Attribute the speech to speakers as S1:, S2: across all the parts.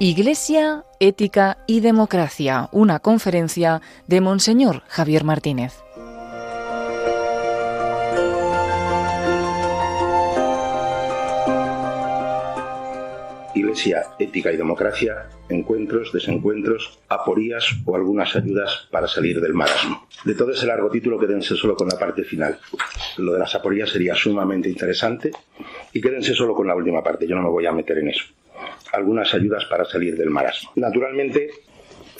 S1: Iglesia, Ética y Democracia, una conferencia de Monseñor Javier Martínez.
S2: Iglesia, Ética y Democracia, encuentros, desencuentros, aporías o algunas ayudas para salir del marasmo. De todo ese largo título quédense solo con la parte final. Lo de las aporías sería sumamente interesante y quédense solo con la última parte, yo no me voy a meter en eso algunas ayudas para salir del marasmo. Naturalmente,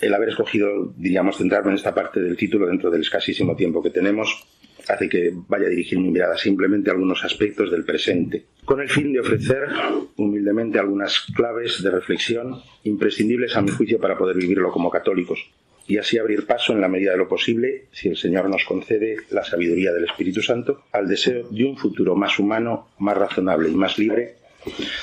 S2: el haber escogido, diríamos, centrarme en esta parte del título dentro del escasísimo tiempo que tenemos, hace que vaya a dirigir mi mirada simplemente a algunos aspectos del presente, con el fin de ofrecer humildemente algunas claves de reflexión imprescindibles a mi juicio para poder vivirlo como católicos, y así abrir paso en la medida de lo posible, si el Señor nos concede la sabiduría del Espíritu Santo, al deseo de un futuro más humano, más razonable y más libre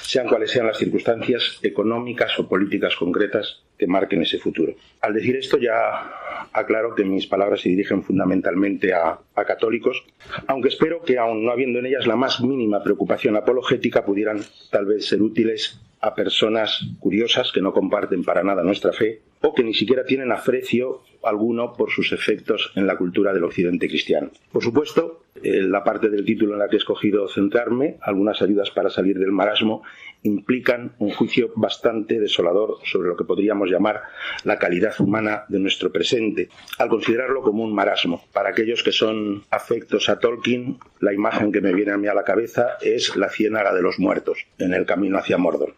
S2: sean cuales sean las circunstancias económicas o políticas concretas que marquen ese futuro. Al decir esto ya aclaro que mis palabras se dirigen fundamentalmente a, católicos, aunque espero que aun no habiendo en ellas la más mínima preocupación apologética pudieran tal vez ser útiles a personas curiosas que no comparten para nada nuestra fe o que ni siquiera tienen aprecio alguno por sus efectos en la cultura del occidente cristiano. Por supuesto, la parte del título en la que he escogido centrarme, algunas ayudas para salir del marasmo, implican un juicio bastante desolador sobre lo que podríamos llamar la calidad humana de nuestro presente, al considerarlo como un marasmo. Para aquellos que son afectos a Tolkien, la imagen que me viene a mí a la cabeza es la ciénaga de los muertos, en el camino hacia Mordor.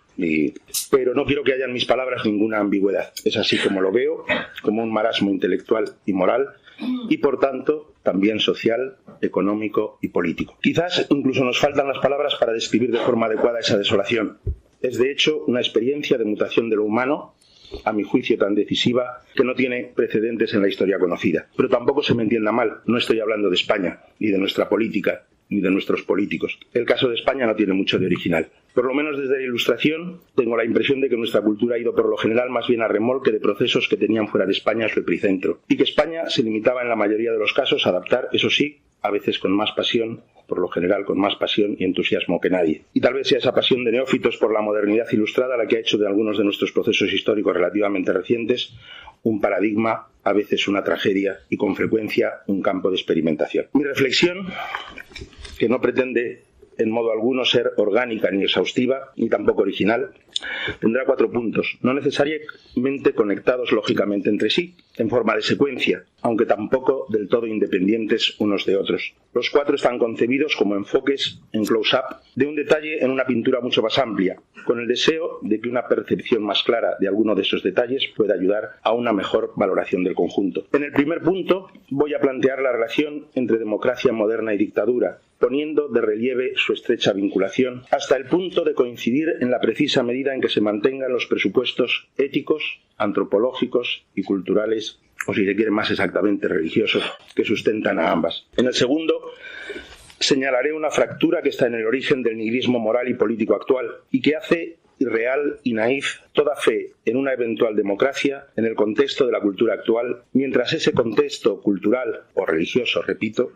S2: Pero no quiero que haya en mis palabras ninguna ambigüedad. Es así como lo veo, como un marasmo intelectual y moral, y por tanto también social, económico y político. Quizás incluso nos faltan las palabras para describir de forma adecuada esa desolación. Es de hecho una experiencia de mutación de lo humano a mi juicio tan decisiva, que no tiene precedentes en la historia conocida. Pero tampoco se me entienda mal, no estoy hablando de España, ni de nuestra política, ni de nuestros políticos. El caso de España no tiene mucho de original. Por lo menos desde la Ilustración tengo la impresión de que nuestra cultura ha ido por lo general más bien a remolque de procesos que tenían fuera de España su epicentro, y que España se limitaba en la mayoría de los casos a adaptar, eso sí, a veces con más pasión, por lo general con más pasión y entusiasmo que nadie. Y tal vez sea esa pasión de neófitos por la modernidad ilustrada la que ha hecho de algunos de nuestros procesos históricos relativamente recientes un paradigma, a veces una tragedia y con frecuencia un campo de experimentación. Mi reflexión, que no pretende en modo alguno ser orgánica ni exhaustiva, ni tampoco original, tendrá cuatro puntos, no necesariamente conectados lógicamente entre sí, en forma de secuencia, aunque tampoco del todo independientes unos de otros. Los cuatro están concebidos como enfoques en close-up de un detalle en una pintura mucho más amplia, con el deseo de que una percepción más clara de alguno de esos detalles pueda ayudar a una mejor valoración del conjunto. En el primer punto voy a plantear la relación entre democracia moderna y dictadura, poniendo de relieve su estrecha vinculación, hasta el punto de coincidir en la precisa medida en que se mantengan los presupuestos éticos, antropológicos y culturales, o si se quiere más exactamente religiosos, que sustentan a ambas. En el segundo, señalaré una fractura que está en el origen del nihilismo moral y político actual y que hace irreal y naif toda fe en una eventual democracia en el contexto de la cultura actual, mientras ese contexto cultural o religioso, repito,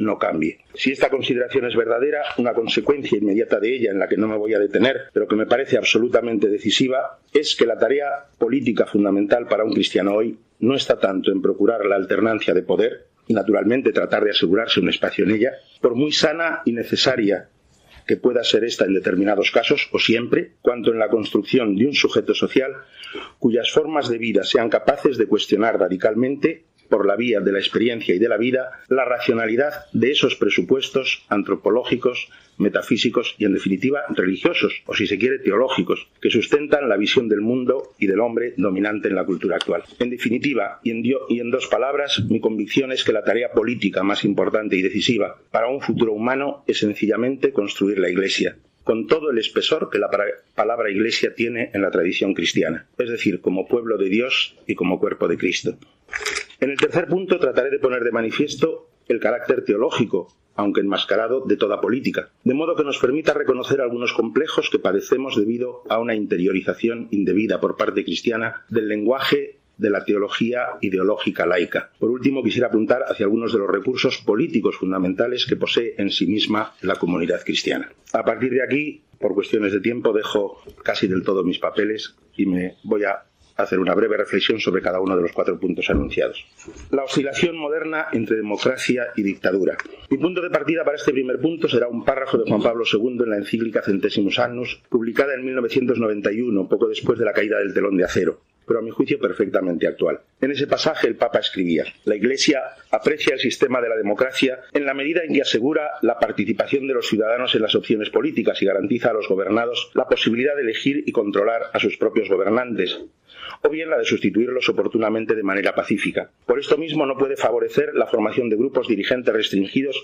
S2: no cambie. Si esta consideración es verdadera, una consecuencia inmediata de ella, en la que no me voy a detener, pero que me parece absolutamente decisiva, es que la tarea política fundamental para un cristiano hoy no está tanto en procurar la alternancia de poder y, naturalmente, tratar de asegurarse un espacio en ella, por muy sana y necesaria que pueda ser esta en determinados casos o siempre, cuanto en la construcción de un sujeto social cuyas formas de vida sean capaces de cuestionar radicalmente por la vía de la experiencia y de la vida, la racionalidad de esos presupuestos antropológicos, metafísicos y, en definitiva, religiosos, o si se quiere, teológicos, que sustentan la visión del mundo y del hombre dominante en la cultura actual. En definitiva, y en, y en dos palabras, mi convicción es que la tarea política más importante y decisiva para un futuro humano es sencillamente construir la Iglesia, con todo el espesor que la palabra Iglesia tiene en la tradición cristiana, es decir, como pueblo de Dios y como cuerpo de Cristo. En el tercer punto trataré de poner de manifiesto el carácter teológico, aunque enmascarado, de toda política, de modo que nos permita reconocer algunos complejos que padecemos debido a una interiorización indebida por parte cristiana del lenguaje de la teología ideológica laica. Por último, quisiera apuntar hacia algunos de los recursos políticos fundamentales que posee en sí misma la comunidad cristiana. A partir de aquí, por cuestiones de tiempo, dejo casi del todo mis papeles y me voy a hacer una breve reflexión sobre cada uno de los cuatro puntos anunciados. La oscilación moderna entre democracia y dictadura. Mi punto de partida para este primer punto será un párrafo de Juan Pablo II en la encíclica Centésimos Annus, publicada en 1991, poco después de la caída del telón de acero pero a mi juicio perfectamente actual. En ese pasaje el Papa escribía, la Iglesia aprecia el sistema de la democracia en la medida en que asegura la participación de los ciudadanos en las opciones políticas y garantiza a los gobernados la posibilidad de elegir y controlar a sus propios gobernantes, o bien la de sustituirlos oportunamente de manera pacífica. Por esto mismo no puede favorecer la formación de grupos dirigentes restringidos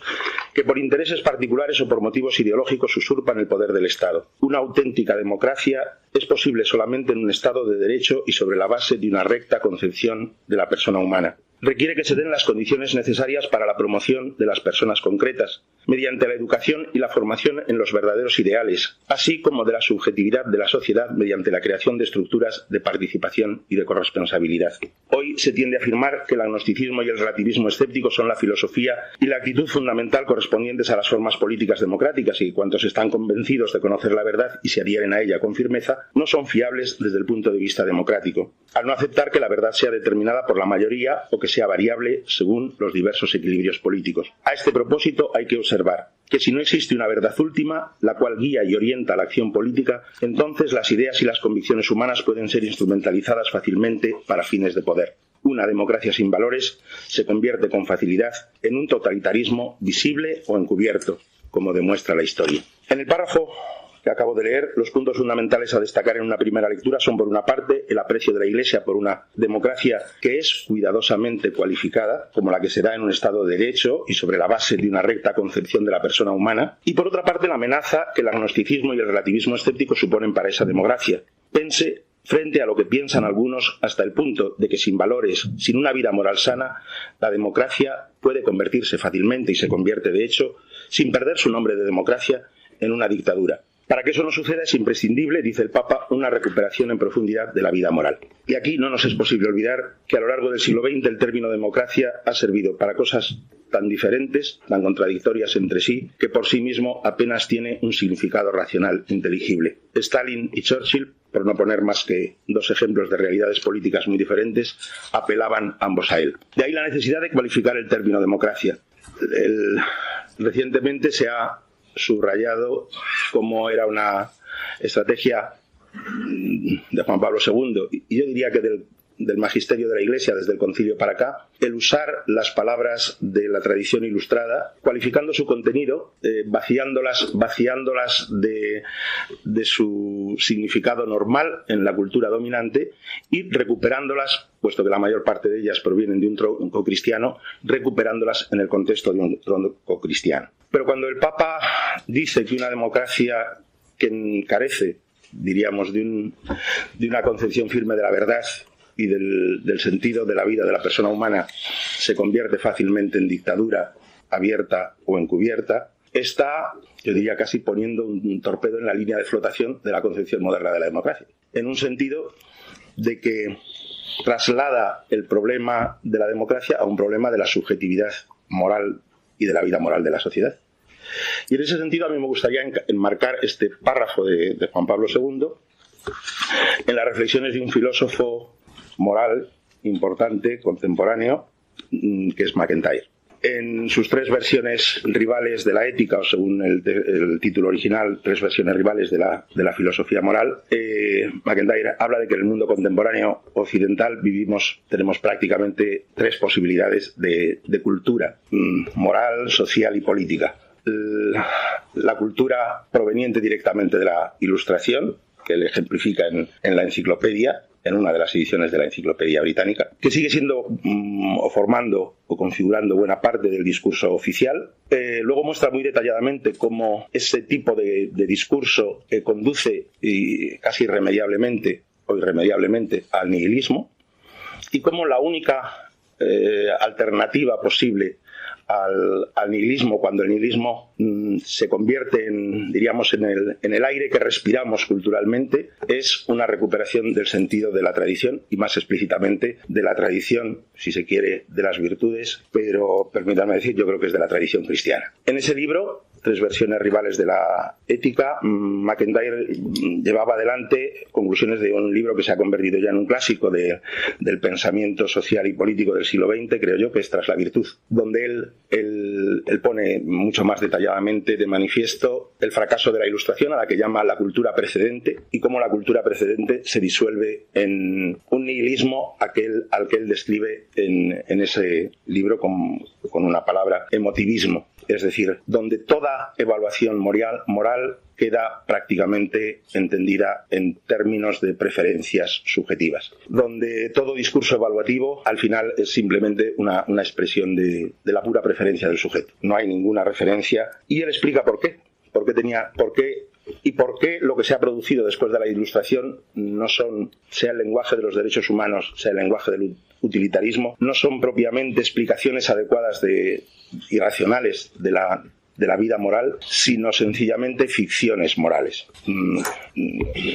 S2: que por intereses particulares o por motivos ideológicos usurpan el poder del Estado. Una auténtica democracia es posible solamente en un Estado de derecho y sobre la base de una recta concepción de la persona humana requiere que se den las condiciones necesarias para la promoción de las personas concretas, mediante la educación y la formación en los verdaderos ideales, así como de la subjetividad de la sociedad mediante la creación de estructuras de participación y de corresponsabilidad. Hoy se tiende a afirmar que el agnosticismo y el relativismo escéptico son la filosofía y la actitud fundamental correspondientes a las formas políticas democráticas y cuantos están convencidos de conocer la verdad y se adhieren a ella con firmeza no son fiables desde el punto de vista democrático, al no aceptar que la verdad sea determinada por la mayoría o que sea variable según los diversos equilibrios políticos. A este propósito hay que observar que si no existe una verdad última, la cual guía y orienta la acción política, entonces las ideas y las convicciones humanas pueden ser instrumentalizadas fácilmente para fines de poder. Una democracia sin valores se convierte con facilidad en un totalitarismo visible o encubierto, como demuestra la historia. En el párrafo que acabo de leer, los puntos fundamentales a destacar en una primera lectura son, por una parte, el aprecio de la Iglesia por una democracia que es cuidadosamente cualificada, como la que se da en un Estado de Derecho y sobre la base de una recta concepción de la persona humana, y por otra parte, la amenaza que el agnosticismo y el relativismo escéptico suponen para esa democracia. Pense frente a lo que piensan algunos hasta el punto de que sin valores, sin una vida moral sana, la democracia puede convertirse fácilmente y se convierte de hecho, sin perder su nombre de democracia, en una dictadura. Para que eso no suceda es imprescindible, dice el Papa, una recuperación en profundidad de la vida moral. Y aquí no nos es posible olvidar que a lo largo del siglo XX el término democracia ha servido para cosas tan diferentes, tan contradictorias entre sí, que por sí mismo apenas tiene un significado racional inteligible. Stalin y Churchill, por no poner más que dos ejemplos de realidades políticas muy diferentes, apelaban ambos a él. De ahí la necesidad de cualificar el término democracia. recientemente se ha subrayado cómo era una estrategia de Juan Pablo II, y yo diría que del, magisterio de la Iglesia desde el concilio para acá, el usar las palabras de la tradición ilustrada, cualificando su contenido, eh, vaciándolas, vaciándolas de, de, su significado normal en la cultura dominante y recuperándolas, puesto que la mayor parte de ellas provienen de un tronco cristiano, recuperándolas en el contexto de un tronco cristiano. Pero cuando el Papa dice que una democracia que carece, diríamos, de, una concepción firme de la verdad y del, sentido de la vida de la persona humana se convierte fácilmente en dictadura abierta o encubierta, está, yo diría casi poniendo un torpedo en la línea de flotación de la concepción moderna de la democracia. En un sentido de que traslada el problema de la democracia a un problema de la subjetividad moral y de la vida moral de la sociedad. Y en ese sentido a mí me gustaría enmarcar este párrafo de, Juan Pablo II en las reflexiones de un filósofo moral importante, contemporáneo, mm, que es McIntyre. En sus tres versiones rivales de la ética, o según el, título original, tres versiones rivales de la, filosofía moral, eh, McIntyre habla de que en el mundo contemporáneo occidental vivimos, tenemos prácticamente tres posibilidades de, de cultura, mm, moral, social y política la cultura proveniente directamente de la ilustración, que él ejemplifica en, la enciclopedia, en una de las ediciones de la enciclopedia británica, que sigue siendo mm, o formando o configurando buena parte del discurso oficial. Eh, luego muestra muy detalladamente cómo ese tipo de, discurso conduce y casi irremediablemente o irremediablemente al nihilismo y cómo la única eh, alternativa posible al, nihilismo, cuando el nihilismo mm, se convierte en, diríamos, en el, en el aire que respiramos culturalmente, es una recuperación del sentido de la tradición y más explícitamente de la tradición, si se quiere, de las virtudes, pero permítanme decir, yo creo que es de la tradición cristiana. En ese libro tres versiones rivales de la ética, McIntyre llevaba adelante conclusiones de un libro que se ha convertido ya en un clásico del pensamiento social y político del siglo XX, creo yo, que es Tras la Virtud, donde él, él, él pone mucho más detalladamente de manifiesto el fracaso de la ilustración, a la que llama la cultura precedente, y cómo la cultura precedente se disuelve en un nihilismo aquel, al que él describe en, en ese libro con, con una palabra, emotivismo es decir, donde toda evaluación moral, queda prácticamente entendida en términos de preferencias subjetivas, donde todo discurso evaluativo al final es simplemente una, expresión de, la pura preferencia del sujeto. No hay ninguna referencia y él explica por qué. Por qué tenía, por qué y por qué lo que se ha producido después de la ilustración no son, sea el lenguaje de los derechos humanos, sea el lenguaje del utilitarismo, no son propiamente explicaciones adecuadas de, irracionales de la, de la vida moral, sino sencillamente ficciones morales. Mm,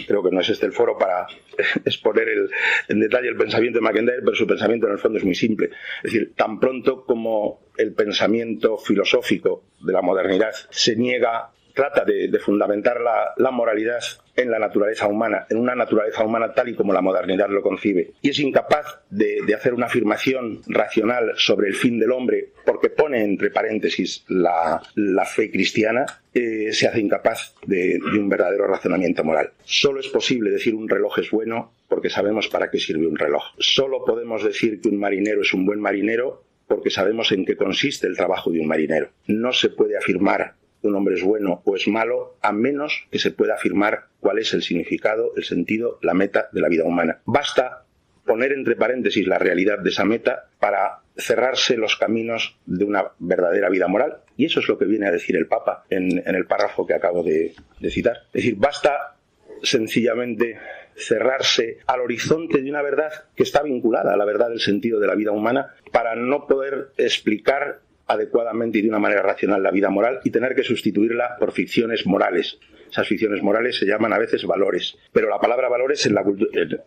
S2: creo que no es este el foro para exponer el, en detalle el pensamiento de McIntyre, pero su pensamiento en el fondo es muy simple. Es decir, tan pronto como el pensamiento filosófico de la modernidad se niega trata de, fundamentar la, moralidad en la naturaleza humana, en una naturaleza humana tal y como la modernidad lo concibe. Y es incapaz de, hacer una afirmación racional sobre el fin del hombre porque pone entre paréntesis la, fe cristiana, eh, se hace incapaz de, de un verdadero razonamiento moral. Solo es posible decir un reloj es bueno porque sabemos para qué sirve un reloj. Solo podemos decir que un marinero es un buen marinero porque sabemos en qué consiste el trabajo de un marinero. No se puede afirmar un hombre es bueno o es malo, a menos que se pueda afirmar cuál es el significado, el sentido, la meta de la vida humana. Basta poner entre paréntesis la realidad de esa meta para cerrarse los caminos de una verdadera vida moral. Y eso es lo que viene a decir el Papa en, el párrafo que acabo de, de citar. Es decir, basta sencillamente cerrarse al horizonte de una verdad que está vinculada a la verdad del sentido de la vida humana para no poder explicar adecuadamente y de una manera racional la vida moral y tener que sustituirla por ficciones morales. Esas ficciones morales se llaman a veces valores, pero la palabra valores en, la,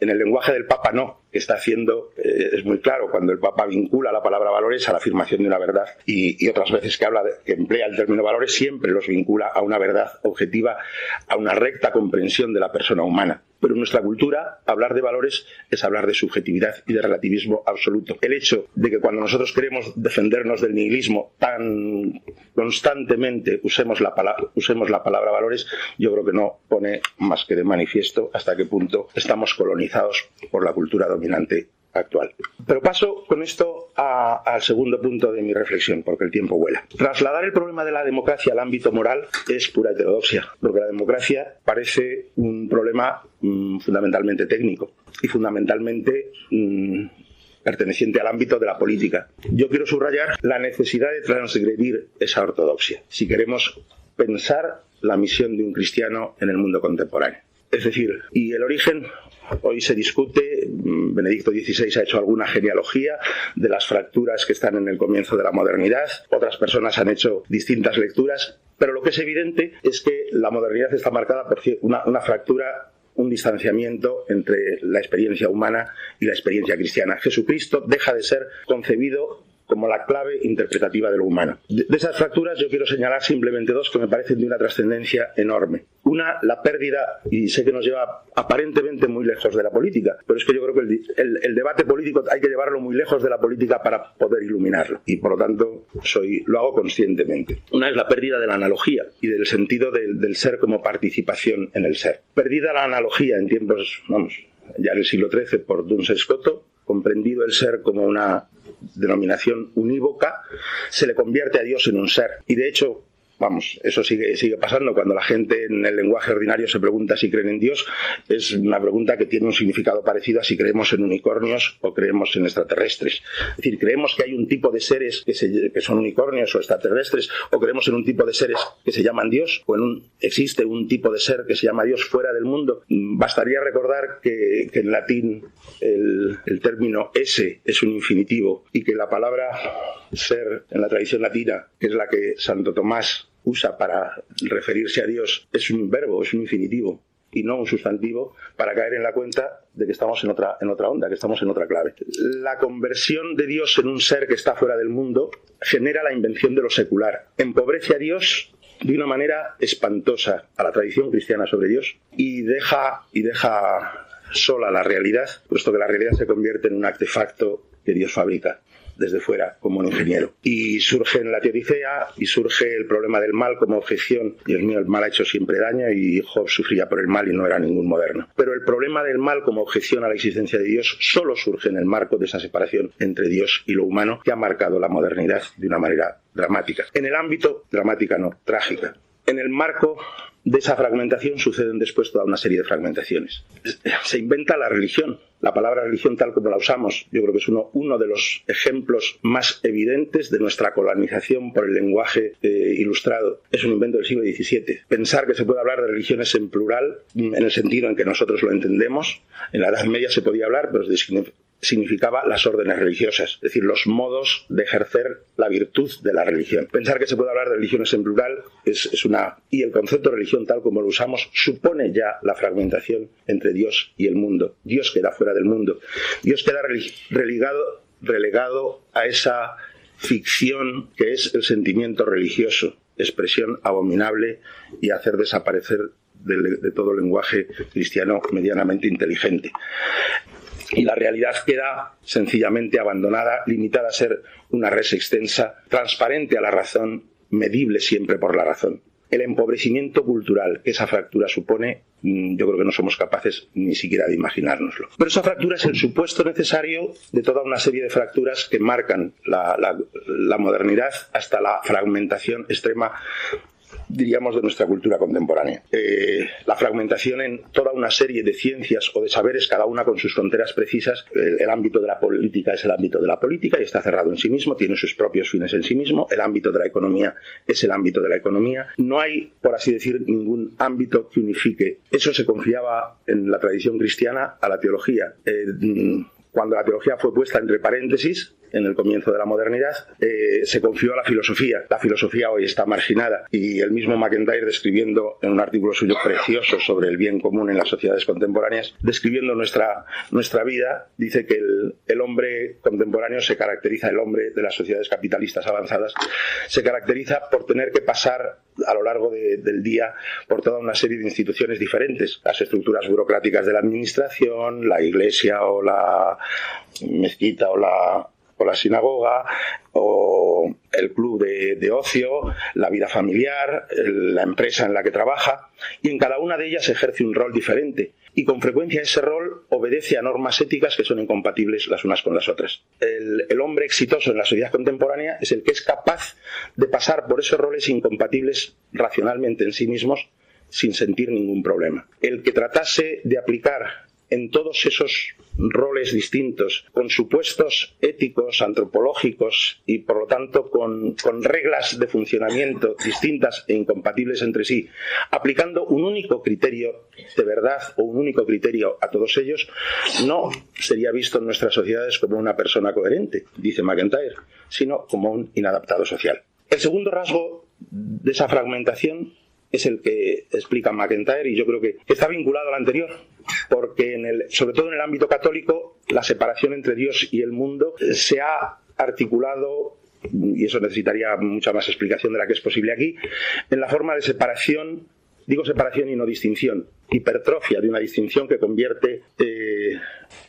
S2: en el lenguaje del Papa no, está haciendo, eh, es muy claro, cuando el Papa vincula la palabra valores a la afirmación de una verdad y, otras veces que habla, que emplea el término valores, siempre los vincula a una verdad objetiva, a una recta comprensión de la persona humana. Pero en nuestra cultura, hablar de valores es hablar de subjetividad y de relativismo absoluto. El hecho de que cuando nosotros queremos defendernos del nihilismo tan constantemente usemos la, palabra, usemos la palabra valores, yo creo que no pone más que de manifiesto hasta qué punto estamos colonizados por la cultura dominante actual. Pero paso con esto al segundo punto de mi reflexión, porque el tiempo vuela. Trasladar el problema de la democracia al ámbito moral es pura heterodoxia, porque la democracia parece un problema mm, fundamentalmente técnico y fundamentalmente mm, perteneciente al ámbito de la política. Yo quiero subrayar la necesidad de transgredir esa ortodoxia, si queremos pensar la misión de un cristiano en el mundo contemporáneo. Es decir, y el origen Hoy se discute, mm, Benedicto XVI ha hecho alguna genealogía de las fracturas que están en el comienzo de la modernidad, otras personas han hecho distintas lecturas, pero lo que es evidente es que la modernidad está marcada por una, una fractura un distanciamiento entre la experiencia humana y la experiencia cristiana. Jesucristo deja de ser concebido como la clave interpretativa de lo humano. De, esas fracturas yo quiero señalar simplemente dos que me parecen de una trascendencia enorme. Una, la pérdida, y sé que nos lleva aparentemente muy lejos de la política, pero es que yo creo que el, debate político hay que llevarlo muy lejos de la política para poder iluminarlo, y por lo tanto soy, lo hago conscientemente. Una es la pérdida de la analogía y del sentido del, ser como participación en el ser. Perdida la analogía en tiempos, vamos, ya en el siglo XIII por Duns Scoto, comprendido el ser como una denominación unívoca, se le convierte a Dios en un ser. Y de hecho, vamos, eso sigue, sigue pasando. Cuando la gente en el lenguaje ordinario se pregunta si creen en Dios, es una pregunta que tiene un significado parecido a si creemos en unicornios o creemos en extraterrestres. Es decir, creemos que hay un tipo de seres que, que son unicornios o extraterrestres, o creemos en un tipo de seres que se llaman Dios, o en un, existe un tipo de ser que se llama Dios fuera del mundo. Bastaría recordar que, en latín el, el término ese es un infinitivo y que la palabra ser en la tradición latina, que es la que Santo Tomás usa para referirse a Dios es un verbo, es un infinitivo y no un sustantivo para caer en la cuenta de que estamos en otra, en otra onda, que estamos en otra clave. La conversión de Dios en un ser que está fuera del mundo genera la invención de lo secular. Empobrece a Dios de una manera espantosa a la tradición cristiana sobre Dios y deja, y deja sola la realidad, puesto que la realidad se convierte en un artefacto que Dios fabrica desde fuera como un ingeniero. Y surge en la teodicea y surge el problema del mal como objeción. Dios mío, el mal ha hecho siempre daño y Job sufría por el mal y no era ningún moderno. Pero el problema del mal como objeción a la existencia de Dios solo surge en el marco de esa separación entre Dios y lo humano que ha marcado la modernidad de una manera dramática. En el ámbito, dramática no, trágica. En el marco de esa fragmentación suceden después toda una serie de fragmentaciones. Se inventa la religión. La palabra religión tal como la usamos, yo creo que es uno, de los ejemplos más evidentes de nuestra colonización por el lenguaje eh, ilustrado. Es un invento del siglo XVII. Pensar que se puede hablar de religiones en plural, en el sentido en que nosotros lo entendemos, en la Edad Media se podía hablar, pero significaba las órdenes religiosas, es decir, los modos de ejercer la virtud de la religión. Pensar que se puede hablar de religiones en plural es, una... y el concepto de religión tal como lo usamos supone ya la fragmentación entre Dios y el mundo. Dios queda fuera del mundo. Dios queda relegado, relegado a esa ficción que es el sentimiento religioso, expresión abominable y hacer desaparecer de, todo lenguaje cristiano medianamente inteligente y la realidad queda sencillamente abandonada, limitada a ser una res extensa, transparente a la razón, medible siempre por la razón. El empobrecimiento cultural que esa fractura supone, mm, yo creo que no somos capaces ni siquiera de imaginárnoslo. Pero esa fractura es el supuesto necesario de toda una serie de fracturas que marcan la, la modernidad hasta la fragmentación extrema diríamos, de nuestra cultura contemporánea. Eh, la fragmentación en toda una serie de ciencias o de saberes, cada una con sus fronteras precisas. El, ámbito de la política es el ámbito de la política y está cerrado en sí mismo, tiene sus propios fines en sí mismo. El ámbito de la economía es el ámbito de la economía. No hay, por así decir, ningún ámbito que unifique. Eso se confiaba en la tradición cristiana a la teología. Eh, cuando la teología fue puesta entre paréntesis, en el comienzo de la modernidad, eh, se confió a la filosofía. La filosofía hoy está marginada y el mismo McIntyre describiendo en un artículo suyo precioso sobre el bien común en las sociedades contemporáneas, describiendo nuestra, nuestra vida, dice que el, el hombre contemporáneo se caracteriza, el hombre de las sociedades capitalistas avanzadas, se caracteriza por tener que pasar a lo largo del día por toda una serie de instituciones diferentes, las estructuras burocráticas de la administración, la iglesia o la mezquita o la, la sinagoga, o el club de, ocio, la vida familiar, la empresa en la que trabaja, y en cada una de ellas ejerce un rol diferente. Y con frecuencia ese rol obedece a normas éticas que son incompatibles las unas con las otras. El, el hombre exitoso en la sociedad contemporánea es el que es capaz de pasar por esos roles incompatibles racionalmente en sí mismos sin sentir ningún problema. El que tratase de aplicar en todos esos roles distintos, con supuestos éticos, antropológicos y por lo tanto con, reglas de funcionamiento distintas e incompatibles entre sí, aplicando un único criterio de verdad o un único criterio a todos ellos, no sería visto en nuestras sociedades como una persona coherente, dice McIntyre, sino como un inadaptado social. El segundo rasgo de esa fragmentación es el que explica McIntyre y yo creo que está vinculado al anterior, porque en el, sobre todo en el ámbito católico la separación entre Dios y el mundo se ha articulado y eso necesitaría mucha más explicación de la que es posible aquí, en la forma de separación Digo separación y no distinción, hipertrofia de una distinción que convierte eh,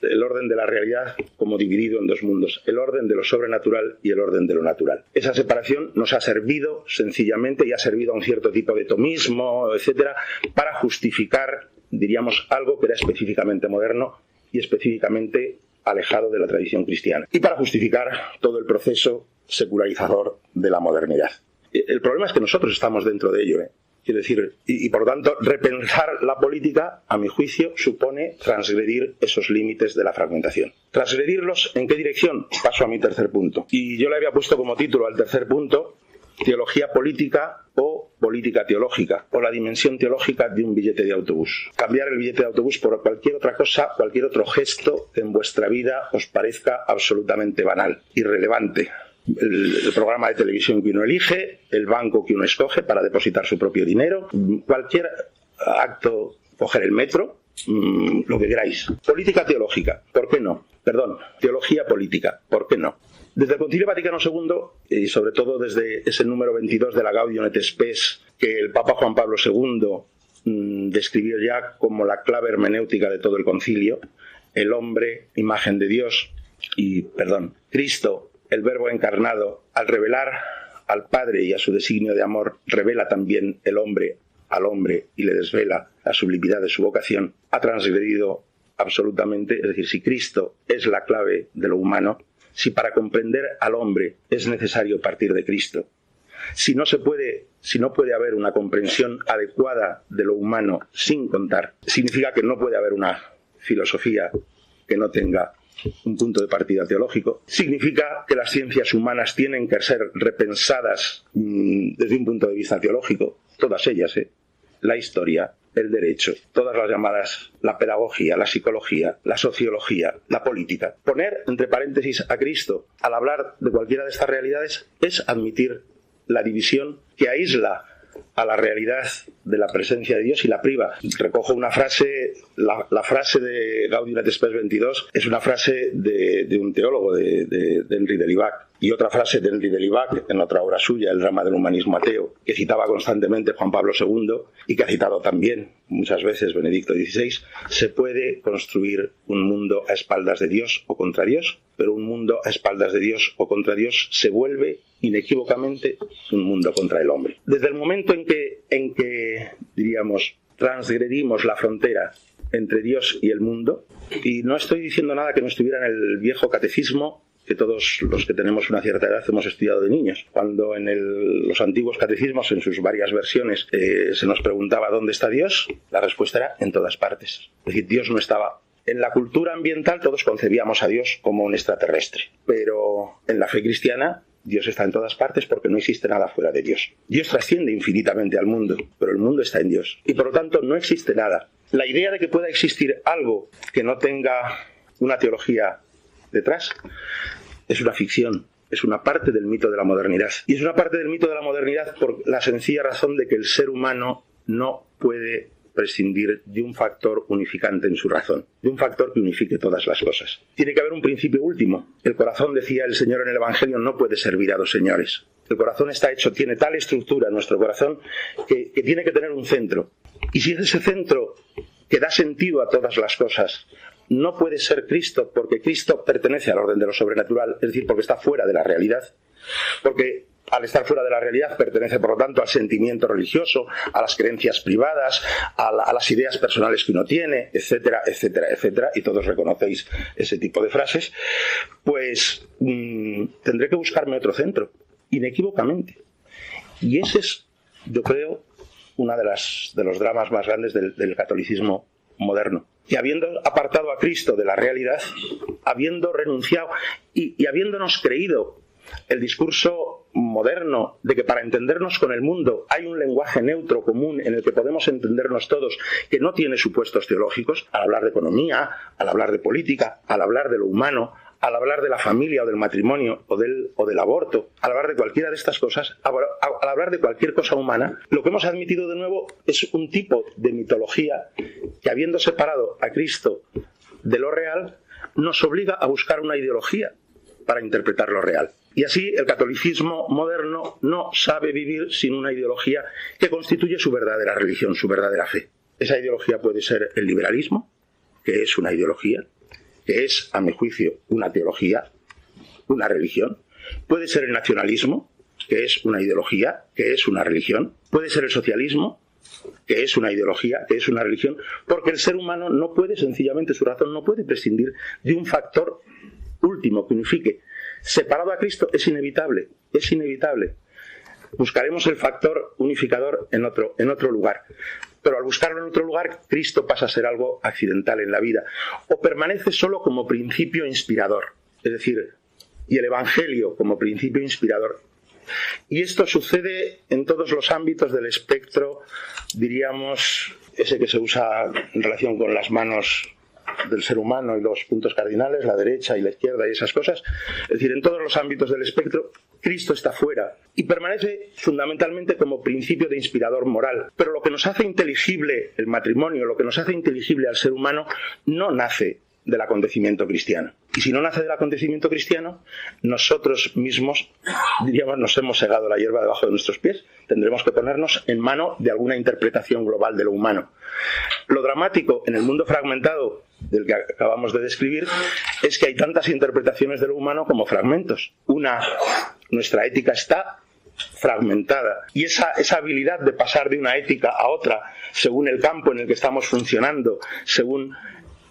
S2: el orden de la realidad como dividido en dos mundos, el orden de lo sobrenatural y el orden de lo natural. Esa separación nos ha servido sencillamente y ha servido a un cierto tipo de tomismo, etcétera, para justificar, diríamos, algo que era específicamente moderno y específicamente alejado de la tradición cristiana, y para justificar todo el proceso secularizador de la modernidad. El problema es que nosotros estamos dentro de ello. ¿eh? Quiero decir, y, por lo tanto, repensar la política, a mi juicio, supone transgredir esos límites de la fragmentación. ¿Transgredirlos en qué dirección? Paso a mi tercer punto. Y yo le había puesto como título al tercer punto teología política o política teológica, o la dimensión teológica de un billete de autobús. Cambiar el billete de autobús por cualquier otra cosa, cualquier otro gesto en vuestra vida os parezca absolutamente banal, irrelevante, el, programa de televisión que uno elige, el banco que uno escoge para depositar su propio dinero, cualquier acto, coger el metro, mm, lo que queráis. Política teológica, ¿por qué no? Perdón, teología política, ¿por qué no? Desde el Concilio Vaticano II, y sobre todo desde ese número 22 de la Gaudium et Spes, que el Papa Juan Pablo II mm, describió ya como la clave hermenéutica de todo el concilio, el hombre, imagen de Dios, y, perdón, Cristo, el Verbo encarnado, al revelar al Padre y a su designio de amor, revela también el hombre al hombre y le desvela la sublimidad de su vocación, ha transgredido absolutamente, es decir, si Cristo es la clave de lo humano, si para comprender al hombre es necesario partir de Cristo, si no se puede, si no puede haber una comprensión adecuada de lo humano sin contar, significa que no puede haber una filosofía que no tenga un punto de partida teológico, significa que las ciencias humanas tienen que ser repensadas mm, desde un punto de vista teológico, todas ellas, ¿eh? la historia, el derecho, todas las llamadas, la pedagogía, la psicología, la sociología, la política. Poner entre paréntesis a Cristo al hablar de cualquiera de estas realidades es admitir la división que aísla a la realidad de la presencia de Dios y la priva. Recojo una frase, la, frase de Gaudium et Spes 22 es una frase de, un teólogo, de, de, de Henry y otra frase de Henry de Libac en otra obra suya, El drama del humanismo ateo, que citaba constantemente Juan Pablo II y que ha citado también muchas veces Benedicto XVI, se puede construir un mundo a espaldas de Dios o contra Dios, pero un mundo a espaldas de Dios o contra Dios se vuelve inequívocamente un mundo contra el hombre. Desde el momento en que, en que diríamos, transgredimos la frontera entre Dios y el mundo, y no estoy diciendo nada que no estuviera en el viejo catecismo que todos los que tenemos una cierta edad hemos estudiado de niños. Cuando en los antiguos catecismos, en sus varias versiones, eh, se nos preguntaba dónde está Dios, la respuesta era en todas partes. Es decir, Dios no estaba. En la cultura ambiental todos concebíamos a Dios como un extraterrestre, pero en la fe cristiana Dios está en todas partes porque no existe nada fuera de Dios. Dios trasciende infinitamente al mundo, pero el mundo está en Dios. Y por lo tanto no existe nada. La idea de que pueda existir algo que no tenga una teología detrás es una ficción, es una parte del mito de la modernidad. Y es una parte del mito de la modernidad por la sencilla razón de que el ser humano no puede prescindir de un factor unificante en su razón, de un factor que unifique todas las cosas. Tiene que haber un principio último. El corazón, decía el Señor en el Evangelio, no puede servir a dos señores. El corazón está hecho, tiene tal estructura en nuestro corazón que, tiene que tener un centro. Y si es ese centro que da sentido a todas las cosas, no puede ser Cristo porque Cristo pertenece al orden de lo sobrenatural, es decir, porque está fuera de la realidad, porque al estar fuera de la realidad pertenece por lo tanto al sentimiento religioso, a las creencias privadas, a, las ideas personales que uno tiene, etcétera, etcétera, etcétera, y todos reconocéis ese tipo de frases, pues mm, tendré que buscarme otro centro, inequívocamente. Y ese es, yo creo, uno de, de los dramas más grandes del catolicismo moderno y habiendo apartado a Cristo de la realidad, habiendo renunciado y, habiéndonos creído el discurso moderno de que para entendernos con el mundo hay un lenguaje neutro común en el que podemos entendernos todos que no tiene supuestos teológicos, al hablar de economía, al hablar de política, al hablar de lo humano, al hablar de la familia o del matrimonio o del, o del aborto, al hablar de cualquiera de estas cosas, al hablar de cualquier cosa humana, lo que hemos admitido de nuevo es un tipo de mitología que habiendo separado a Cristo de lo real, nos obliga a buscar una ideología para interpretar lo real. Y así el catolicismo moderno no sabe vivir sin una ideología que constituye su verdadera religión, su verdadera fe. Esa ideología puede ser el liberalismo, que es una ideología, que es, a mi juicio, una teología, una religión. Puede ser el nacionalismo, que es una ideología, que es una religión. Puede ser el socialismo, que es una ideología, que es una religión, porque el ser humano no puede, sencillamente, su razón no puede prescindir de un factor último que unifique. Separado a Cristo es inevitable, es inevitable. buscaremos el factor unificador en otro, en otro lugar. Pero al buscarlo en otro lugar, Cristo pasa a ser algo accidental en la vida. O permanece solo como principio inspirador. Es decir, y el Evangelio como principio inspirador. Y esto sucede en todos los ámbitos del espectro, diríamos, ese que se usa en relación con las manos del ser humano y los puntos cardinales, la derecha y la izquierda y esas cosas. Es decir, en todos los ámbitos del espectro, Cristo está fuera y permanece fundamentalmente como principio de inspirador moral. Pero lo que nos hace inteligible el matrimonio, lo que nos hace inteligible al ser humano, no nace del acontecimiento cristiano. Y si no nace del acontecimiento cristiano, nosotros mismos, diríamos, nos hemos segado la hierba debajo de nuestros pies. Tendremos que ponernos en mano de alguna interpretación global de lo humano. Lo dramático en el mundo fragmentado del que acabamos de describir es que hay tantas interpretaciones de lo humano como fragmentos. Una, nuestra ética está fragmentada. Y esa, esa habilidad de pasar de una ética a otra, según el campo en el que estamos funcionando, según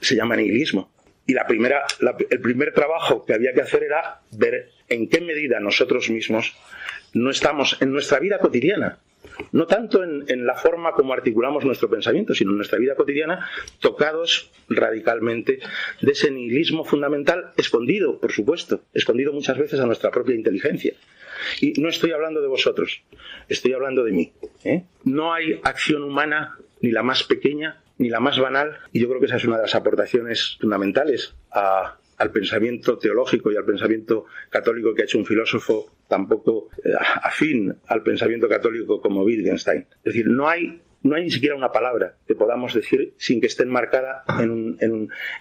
S2: se llama nihilismo. Y la primera, el primer trabajo que había que hacer era ver en qué medida nosotros mismos no estamos en nuestra vida cotidiana, no tanto en, la forma como articulamos nuestro pensamiento, sino en nuestra vida cotidiana, tocados radicalmente de ese nihilismo fundamental, escondido, por supuesto, escondido muchas veces a nuestra propia inteligencia. Y no estoy hablando de vosotros, estoy hablando de mí. ¿eh? No hay acción humana, ni la más pequeña, ni la más banal, y yo creo que esa es una de las aportaciones fundamentales al pensamiento teológico y al pensamiento católico que ha hecho un filósofo tampoco eh, afín al pensamiento católico como Wittgenstein. Es decir, no hay no hay ni siquiera una palabra que podamos decir sin que esté enmarcada en,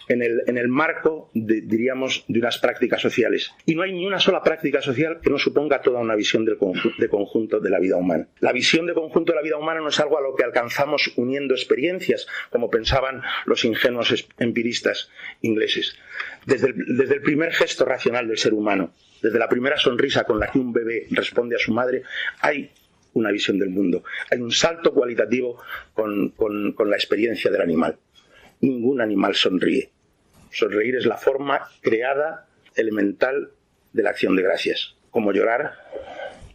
S2: el, marco, diríamos, de unas prácticas sociales. Y no hay ni una sola práctica social que no suponga toda una visión de conjunto de la vida humana. La visión de conjunto de la vida humana no es algo a lo que alcanzamos uniendo experiencias, como pensaban los ingenuos empiristas ingleses. Desde el primer gesto racional del ser humano, desde la primera sonrisa con la que un bebé responde a su madre, hay una visión del mundo. Hay un salto cualitativo con, la experiencia del animal. Ningún animal sonríe. Sonreír es la forma creada, elemental, de la acción de gracias. Como llorar,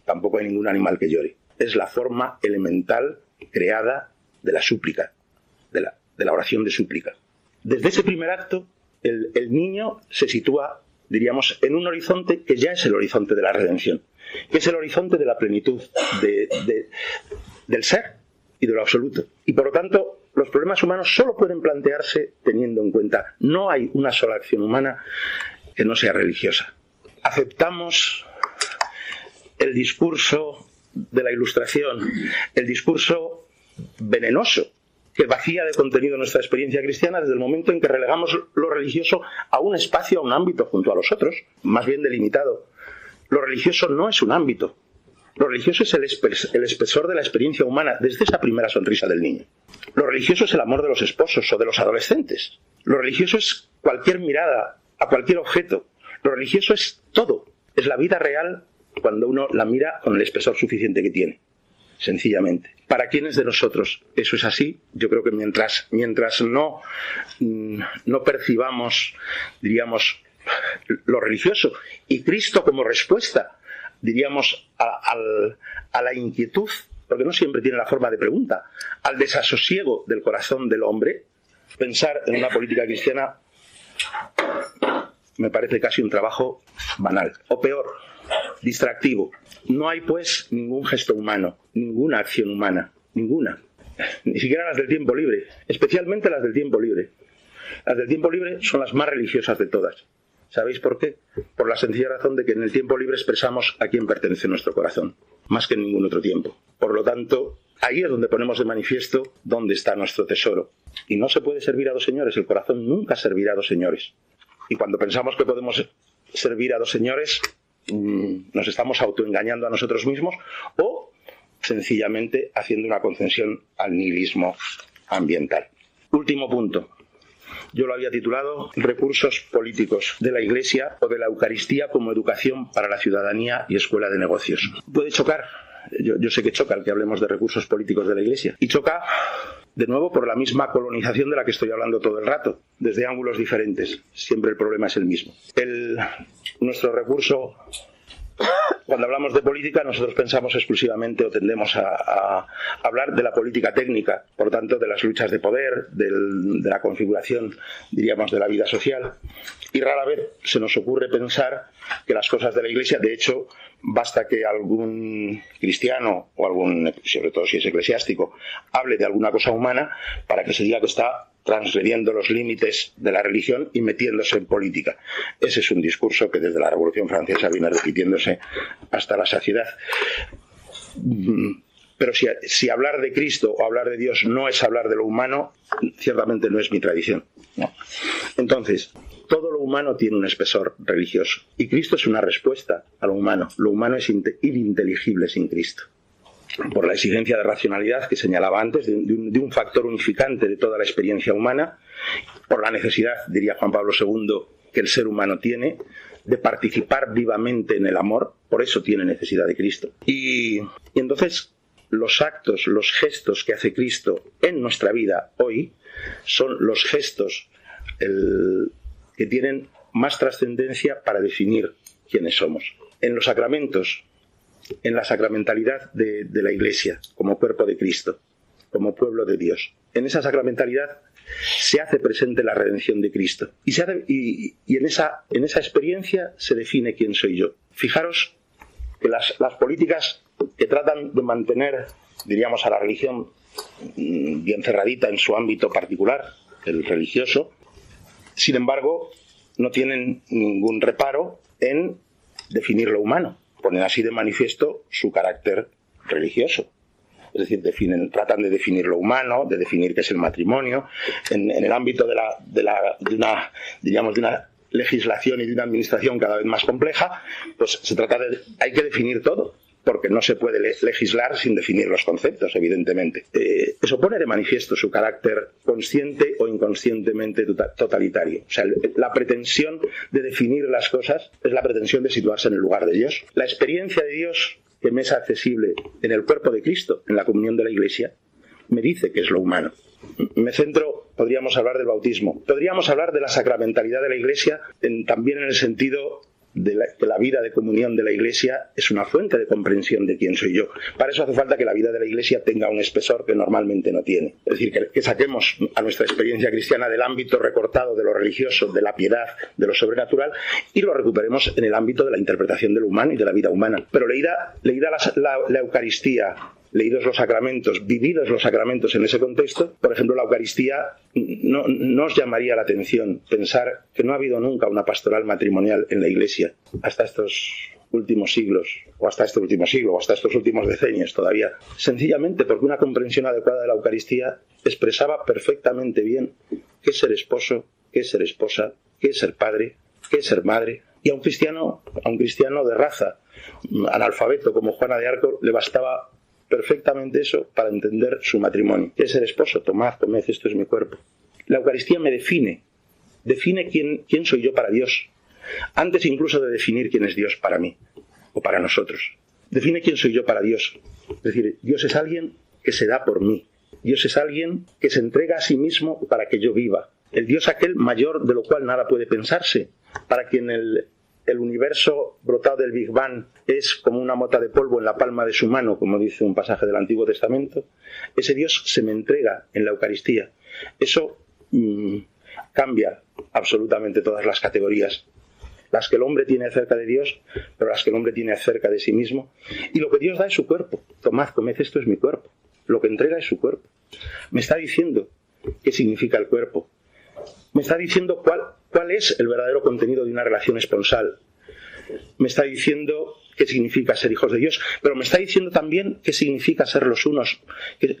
S2: tampoco hay ningún animal que llore. Es la forma elemental, creada, de la súplica, de la, de la oración de súplica. Desde ese primer acto, el niño se sitúa, diríamos, en un horizonte que ya es el horizonte de la redención que es el horizonte de la plenitud del ser y de lo absoluto. Y por lo tanto, los problemas humanos solo pueden plantearse teniendo en cuenta, no hay una sola acción humana que no sea religiosa. Aceptamos el discurso de la ilustración, el discurso venenoso que vacía de contenido nuestra experiencia cristiana desde el momento en que relegamos lo religioso a un espacio, a un ámbito junto a los otros, más bien delimitado lo religioso no es un ámbito. Lo religioso es el, espesor de la experiencia humana desde esa primera sonrisa del niño. Lo religioso es el amor de los esposos o de los adolescentes. Lo religioso es cualquier mirada a cualquier objeto. Lo religioso es todo. Es la vida real cuando uno la mira con el espesor suficiente que tiene. Sencillamente. ¿Para quiénes de nosotros eso es así? Yo creo que mientras, mientras no, mm, no percibamos, diríamos, lo religioso y Cristo como respuesta, diríamos, a, la inquietud, porque no siempre tiene la forma de pregunta, al desasosiego del corazón del hombre, pensar en una política cristiana me parece casi un trabajo banal, o peor, distractivo. No hay pues ningún gesto humano, ninguna acción humana, ninguna. Ni siquiera las del tiempo libre, especialmente las del tiempo libre. Las del tiempo libre son las más religiosas de todas. ¿Sabéis por qué? Por la sencilla razón de que en el tiempo libre expresamos a quién pertenece nuestro corazón, más que en ningún otro tiempo. Por lo tanto, ahí es donde ponemos de manifiesto dónde está nuestro tesoro. Y no se puede servir a dos señores, el corazón nunca servirá a dos señores. Y cuando pensamos que podemos servir a dos señores, mm, nos estamos autoengañando a nosotros mismos o sencillamente haciendo una concesión al nihilismo ambiental. Último punto, yo lo había titulado Recursos políticos de la Iglesia o de la Eucaristía como educación para la ciudadanía y escuela de negocios. Puede chocar, yo, sé que choca el que hablemos de recursos políticos de la Iglesia, y choca de nuevo por la misma colonización de la que estoy hablando todo el rato, desde ángulos diferentes. Siempre el problema es el mismo. El, nuestro recurso cuando hablamos de política, nosotros pensamos exclusivamente o tendemos a, hablar de la política técnica, por tanto, de las luchas de poder, de la configuración, diríamos, de la vida social. Y rara vez se nos ocurre pensar que las cosas de la Iglesia, de hecho, basta que algún cristiano o algún, sobre todo si es eclesiástico, hable de alguna cosa humana para que se diga que está transgrediendo los límites de la religión y metiéndose en política. Ese es un discurso que desde la Revolución Francesa viene repitiéndose hasta la saciedad. Pero si, hablar de Cristo o hablar de Dios no es hablar de lo humano, ciertamente no es mi tradición. Entonces, todo lo humano tiene un espesor religioso y Cristo es una respuesta a lo humano. Lo humano es ininteligible sin Cristo por la exigencia de racionalidad que señalaba antes, de, un, factor unificante de toda la experiencia humana, por la necesidad, diría Juan Pablo II, que el ser humano tiene de participar vivamente en el amor, por eso tiene necesidad de Cristo. Y, entonces los actos, los gestos que hace Cristo en nuestra vida hoy son los gestos que tienen más trascendencia para definir quiénes somos. En los sacramentos en la sacramentalidad de, la Iglesia como cuerpo de Cristo, como pueblo de Dios. En esa sacramentalidad se hace presente la redención de Cristo. Y, en, esa, en, esa, experiencia se define quién soy yo. Fijaros que las, políticas que tratan de mantener, diríamos, a la religión mm, bien cerradita en su ámbito particular, el religioso, sin embargo, no tienen ningún reparo en definir lo humano ponen así de manifiesto su carácter religioso. Es decir, tratan de definir lo humano, de definir qué es el matrimonio, en, el ámbito de, la, de, la, de una, diríamos, de una legislación y de una administración cada vez más compleja, pues se trata de, hay que definir todo porque no se puede legislar sin definir los conceptos, evidentemente. Eh, eso pone de manifiesto su carácter consciente o inconscientemente tota-, totalitario. O sea, la pretensión de definir las cosas es la pretensión de situarse en el lugar de Dios. La experiencia de Dios que me es accesible en el cuerpo de Cristo, en la comunión de la Iglesia, me dice que es lo humano. Me centro, podríamos hablar del bautismo, podríamos hablar de la sacramentalidad de la Iglesia también en el sentido de la, la vida de comunión de la Iglesia es una fuente de comprensión de quién soy yo. Para eso hace falta que la vida de la Iglesia tenga un espesor que normalmente no tiene. Es decir, que, que saquemos a nuestra experiencia cristiana del ámbito recortado de lo religioso, de la piedad, de lo sobrenatural, y lo recuperemos en el ámbito de la interpretación de lo humano y de la vida humana. Pero leída, leída la Eucaristía leídos los sacramentos, vividos los sacramentos en ese contexto, por ejemplo, la Eucaristía no, os llamaría la atención pensar que no ha habido nunca una pastoral matrimonial en la Iglesia hasta estos últimos siglos, o hasta este último siglo, o hasta estos últimos decenios todavía, sencillamente porque una comprensión adecuada de la Eucaristía expresaba perfectamente bien qué es ser esposo, qué es ser esposa, qué es ser padre, qué es ser madre, y a un cristiano, a un cristiano de raza, analfabeto como Juana de Arco, le bastaba perfectamente eso para entender su matrimonio. Es el esposo, tomad, comed, esto es mi cuerpo. La Eucaristía me define, define quién, quién soy yo para Dios, antes incluso de definir quién es Dios para mí o para nosotros. Define quién soy yo para Dios. Es decir, Dios es alguien que se da por mí. Dios es alguien que se entrega a sí mismo para que yo viva. El Dios aquel mayor de lo cual nada puede pensarse, para quien el, el universo brotado del Big Bang es como una mota de polvo en la palma de su mano, como dice un pasaje del Antiguo Testamento, ese Dios se me entrega en la Eucaristía. Eso mm, cambia absolutamente todas las categorías. Las que el hombre tiene acerca de Dios, pero las que el hombre tiene acerca de sí mismo. Y lo que Dios da es su cuerpo. Tomad, comed, esto es mi cuerpo. Lo que entrega es su cuerpo. Me está diciendo qué significa el cuerpo. Me está diciendo cuál, cuál es el verdadero contenido de una relación esponsal. Me está diciendo qué significa ser hijos de Dios, pero me está diciendo también qué significa ser los unos,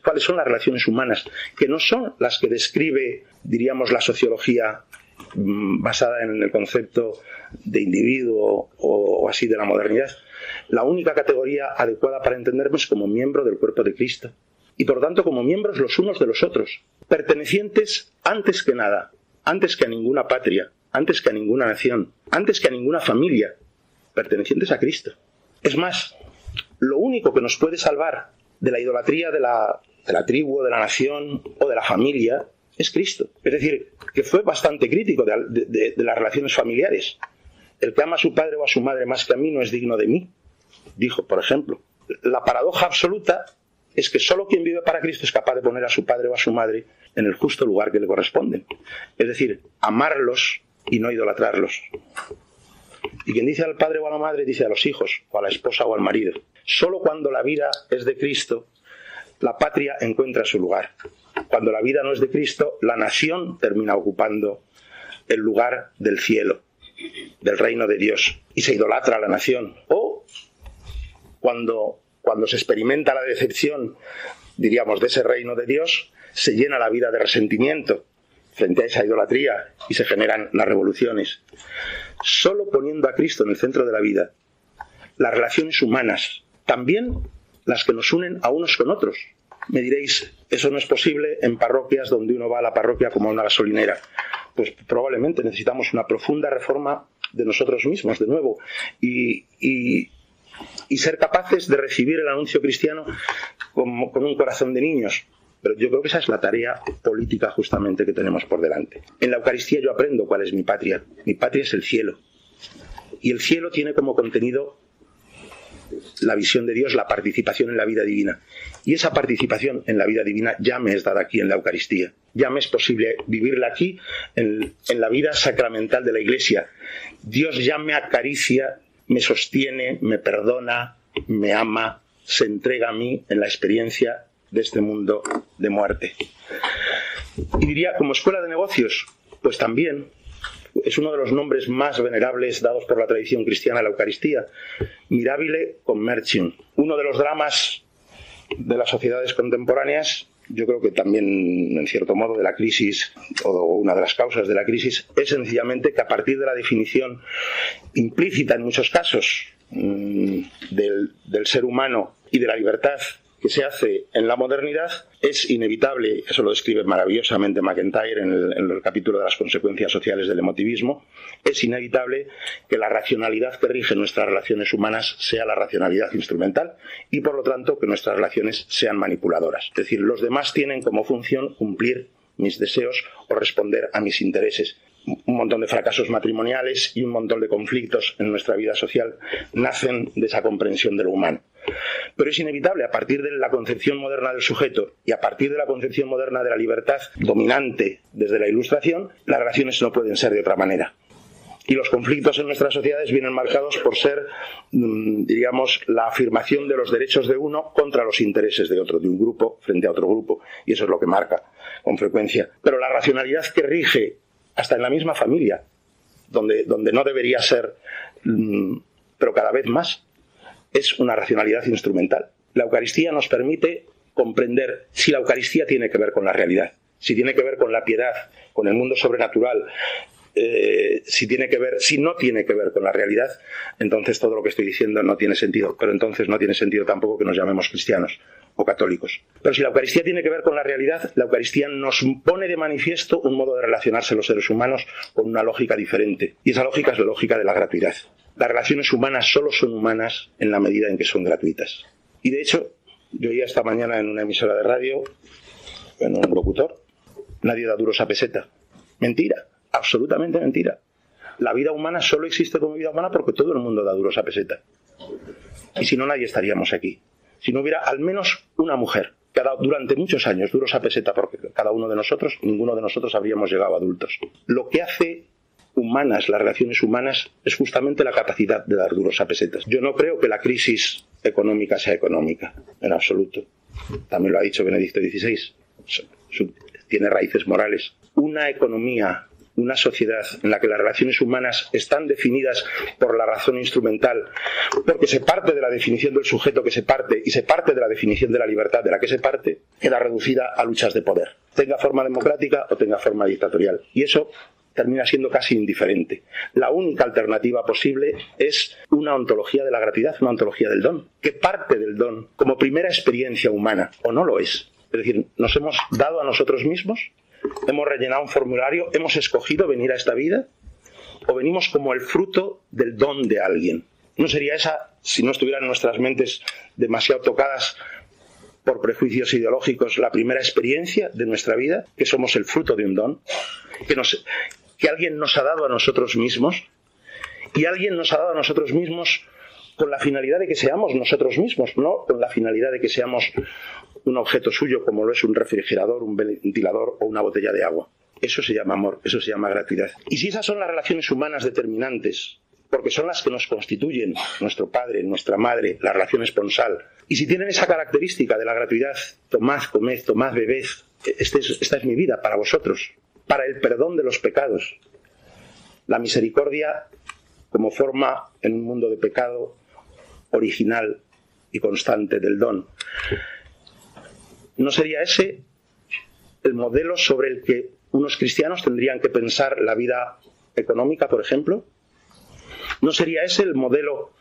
S2: cuáles son las relaciones humanas, que no son las que describe, diríamos, la sociología mm, basada en el concepto de individuo o, así de la modernidad. La única categoría adecuada para entendernos como miembro del cuerpo de Cristo y por tanto como miembros los unos de los otros, pertenecientes antes que nada antes que a ninguna patria, antes que a ninguna nación, antes que a ninguna familia, pertenecientes a Cristo. Es más, lo único que nos puede salvar de la idolatría de la, tribu, de la nación o de la familia es Cristo. Es decir, que fue bastante crítico de, las relaciones familiares. El que ama a su padre o a su madre más que a mí no es digno de mí, dijo, por ejemplo. La paradoja absoluta es que solo quien vive para Cristo es capaz de poner a su padre o a su madre en el justo lugar que le corresponde. Es decir, amarlos y no idolatrarlos. Y quien dice al padre o a la madre dice a los hijos, o a la esposa o al marido. Solo cuando la vida es de Cristo, la patria encuentra su lugar. Cuando la vida no es de Cristo, la nación termina ocupando el lugar del cielo, del reino de Dios, y se idolatra a la nación. O cuando, cuando se experimenta la decepción, diríamos, de ese reino de Dios, se llena la vida de resentimiento frente a esa idolatría y se generan las revoluciones. Solo poniendo a Cristo en el centro de la vida, las relaciones humanas, también las que nos unen a unos con otros. Me diréis, eso no es posible en parroquias donde uno va a la parroquia como a una gasolinera. Pues probablemente necesitamos una profunda reforma de nosotros mismos, de nuevo, y, y, ser capaces de recibir el anuncio cristiano con, con un corazón de niños, pero yo creo que esa es la tarea política justamente que tenemos por delante. En la Eucaristía yo aprendo cuál es mi patria. Mi patria es el cielo. Y el cielo tiene como contenido la visión de Dios, la participación en la vida divina. Y esa participación en la vida divina ya me es dada aquí en la Eucaristía. Ya me es posible vivirla aquí en, en la vida sacramental de la Iglesia. Dios ya me acaricia, me sostiene, me perdona, me ama, se entrega a mí en la experiencia de este mundo de muerte. Y diría, como escuela de negocios, pues también es uno de los nombres más venerables dados por la tradición cristiana a la Eucaristía, Mirabile Commercium, uno de los dramas de las sociedades contemporáneas, yo creo que también, en cierto modo, de la crisis, o una de las causas de la crisis, es sencillamente que a partir de la definición implícita en muchos casos mm, del, del ser humano y de la libertad que se hace en la modernidad es inevitable, eso lo describe maravillosamente McIntyre en el, capítulo de las consecuencias sociales del emotivismo, es inevitable que la racionalidad que rige nuestras relaciones humanas sea la racionalidad instrumental y por lo tanto que nuestras relaciones sean manipuladoras. Es decir, los demás tienen como función cumplir mis deseos o responder a mis intereses un montón de fracasos matrimoniales y un montón de conflictos en nuestra vida social nacen de esa comprensión de lo humano. Pero es inevitable, a partir de la concepción moderna del sujeto y a partir de la concepción moderna de la libertad dominante desde la Ilustración, las relaciones no pueden ser de otra manera. Y los conflictos en nuestras sociedades vienen marcados por ser, mm, diríamos, la afirmación de los derechos de uno contra los intereses de otro, de un grupo frente a otro grupo. Y eso es lo que marca con frecuencia. Pero la racionalidad que rige hasta en la misma familia, donde, donde no debería ser, mm, pero cada vez más, es una racionalidad instrumental. La Eucaristía nos permite comprender si la Eucaristía tiene que ver con la realidad, si tiene que ver con la piedad, con el mundo sobrenatural, eh, si tiene que ver, si no tiene que ver con la realidad, entonces todo lo que estoy diciendo no tiene sentido. Pero entonces no tiene sentido tampoco que nos llamemos cristianos o católicos. Pero si la Eucaristía tiene que ver con la realidad, la Eucaristía nos pone de manifiesto un modo de relacionarse los seres humanos con una lógica diferente. Y esa lógica es la lógica de la gratuidad. Las relaciones humanas solo son humanas en la medida en que son gratuitas. Y de hecho, yo oía esta mañana en una emisora de radio, en un locutor, nadie da duros a peseta. Mentira absolutamente mentira. La vida humana solo existe como vida humana porque todo el mundo da duros a peseta. Y si no, nadie estaríamos aquí. Si no hubiera al menos una mujer que ha dado durante muchos años duros a peseta porque cada uno de nosotros, ninguno de nosotros habríamos llegado adultos. Lo que hace humanas, las relaciones humanas, es justamente la capacidad de dar duros a pesetas. Yo no creo que la crisis económica sea económica, en absoluto. También lo ha dicho Benedicto XVI. Tiene raíces morales. Una economía una sociedad en la que las relaciones humanas están definidas por la razón instrumental, porque se parte de la definición del sujeto que se parte y se parte de la definición de la libertad de la que se parte, queda reducida a luchas de poder, tenga forma democrática o tenga forma dictatorial. Y eso termina siendo casi indiferente. La única alternativa posible es una ontología de la gratuidad, una ontología del don, que parte del don como primera experiencia humana, o no lo es. Es decir, nos hemos dado a nosotros mismos hemos rellenado un formulario, hemos escogido venir a esta vida o venimos como el fruto del don de alguien. ¿No sería esa, si no estuvieran nuestras mentes demasiado tocadas por prejuicios ideológicos, la primera experiencia de nuestra vida, que somos el fruto de un don, que, que alguien nos ha dado a nosotros mismos Y alguien nos ha dado a nosotros mismos con la finalidad de que seamos nosotros mismos, no con la finalidad de que seamos un objeto suyo como lo es un refrigerador, un ventilador o una botella de agua. Eso se llama amor, eso se llama gratuidad. Y si esas son las relaciones humanas determinantes, porque son las que nos constituyen, nuestro padre, nuestra madre, la relación esponsal, y si tienen esa característica de la gratuidad, tomad, comed, tomad, bebed, este esta es mi vida para vosotros, para el perdón de los pecados. La misericordia como forma en un mundo de pecado original y constante del don. ¿No sería ese el modelo sobre el que unos cristianos tendrían que pensar la vida económica, por ejemplo? ¿No sería ese el modelo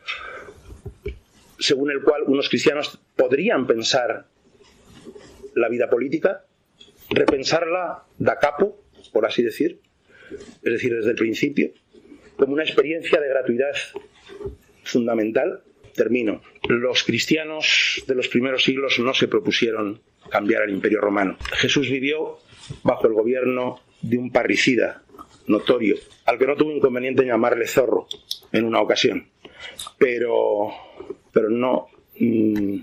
S2: según el cual unos cristianos podrían pensar la vida política? ¿Repensarla da capo, por así decir? Es decir, desde el principio, como una experiencia de gratuidad fundamental. Termino. Los cristianos de los primeros siglos no se propusieron cambiar el imperio romano. Jesús vivió bajo el gobierno de un parricida notorio, al que no tuvo inconveniente en llamarle zorro en una ocasión, pero, pero no, mm,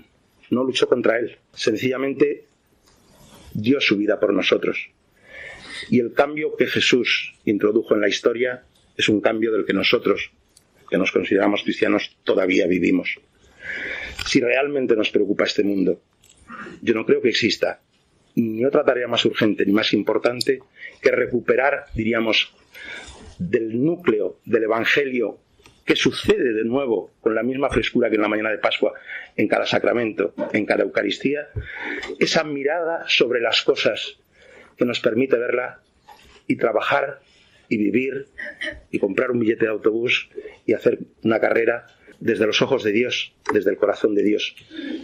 S2: no luchó contra él, sencillamente dio su vida por nosotros. Y el cambio que Jesús introdujo en la historia es un cambio del que nosotros, que nos consideramos cristianos, todavía vivimos. Si realmente nos preocupa este mundo, yo no creo que exista ni otra tarea más urgente ni más importante que recuperar, diríamos, del núcleo del Evangelio que sucede de nuevo con la misma frescura que en la mañana de Pascua en cada sacramento, en cada Eucaristía, esa mirada sobre las cosas que nos permite verla y trabajar y vivir y comprar un billete de autobús y hacer una carrera desde los ojos de Dios, desde el corazón de Dios.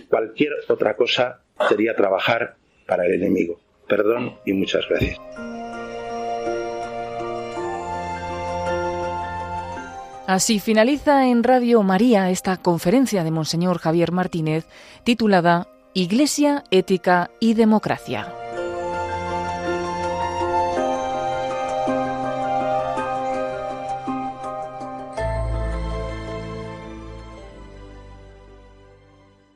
S2: Cualquier otra cosa sería trabajar para el enemigo. Perdón y muchas gracias.
S1: Así finaliza en Radio María esta conferencia de Monseñor Javier Martínez titulada Iglesia, Ética y Democracia.